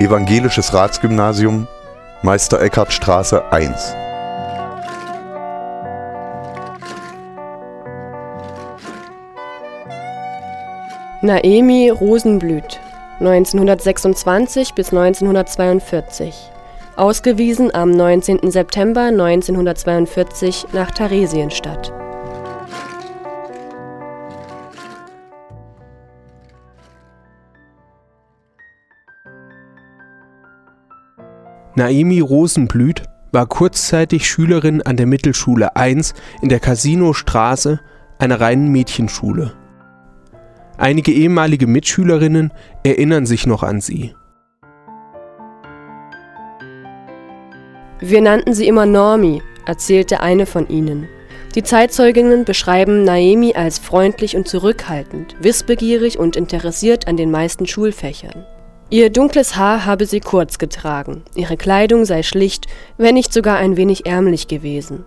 Evangelisches Ratsgymnasium, Meister Eckhart Straße 1. Naemi Rosenblüt, 1926 bis 1942. Ausgewiesen am 19. September 1942 nach Theresienstadt. Naemi Rosenblüt war kurzzeitig Schülerin an der Mittelschule 1 in der Casinostraße, einer reinen Mädchenschule. Einige ehemalige Mitschülerinnen erinnern sich noch an sie. Wir nannten sie immer Normi, erzählte eine von ihnen. Die Zeitzeuginnen beschreiben Naemi als freundlich und zurückhaltend, wissbegierig und interessiert an den meisten Schulfächern. Ihr dunkles Haar habe sie kurz getragen, ihre Kleidung sei schlicht, wenn nicht sogar ein wenig ärmlich gewesen.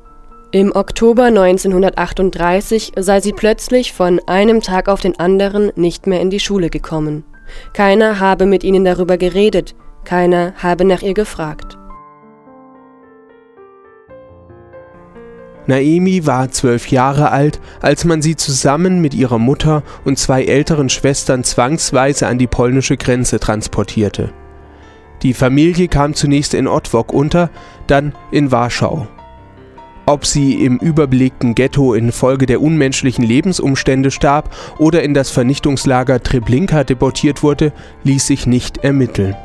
Im Oktober 1938 sei sie plötzlich von einem Tag auf den anderen nicht mehr in die Schule gekommen. Keiner habe mit ihnen darüber geredet, keiner habe nach ihr gefragt. Naemi war zwölf Jahre alt, als man sie zusammen mit ihrer Mutter und zwei älteren Schwestern zwangsweise an die polnische Grenze transportierte. Die Familie kam zunächst in Otwok unter, dann in Warschau. Ob sie im überbelegten Ghetto infolge der unmenschlichen Lebensumstände starb oder in das Vernichtungslager Treblinka deportiert wurde, ließ sich nicht ermitteln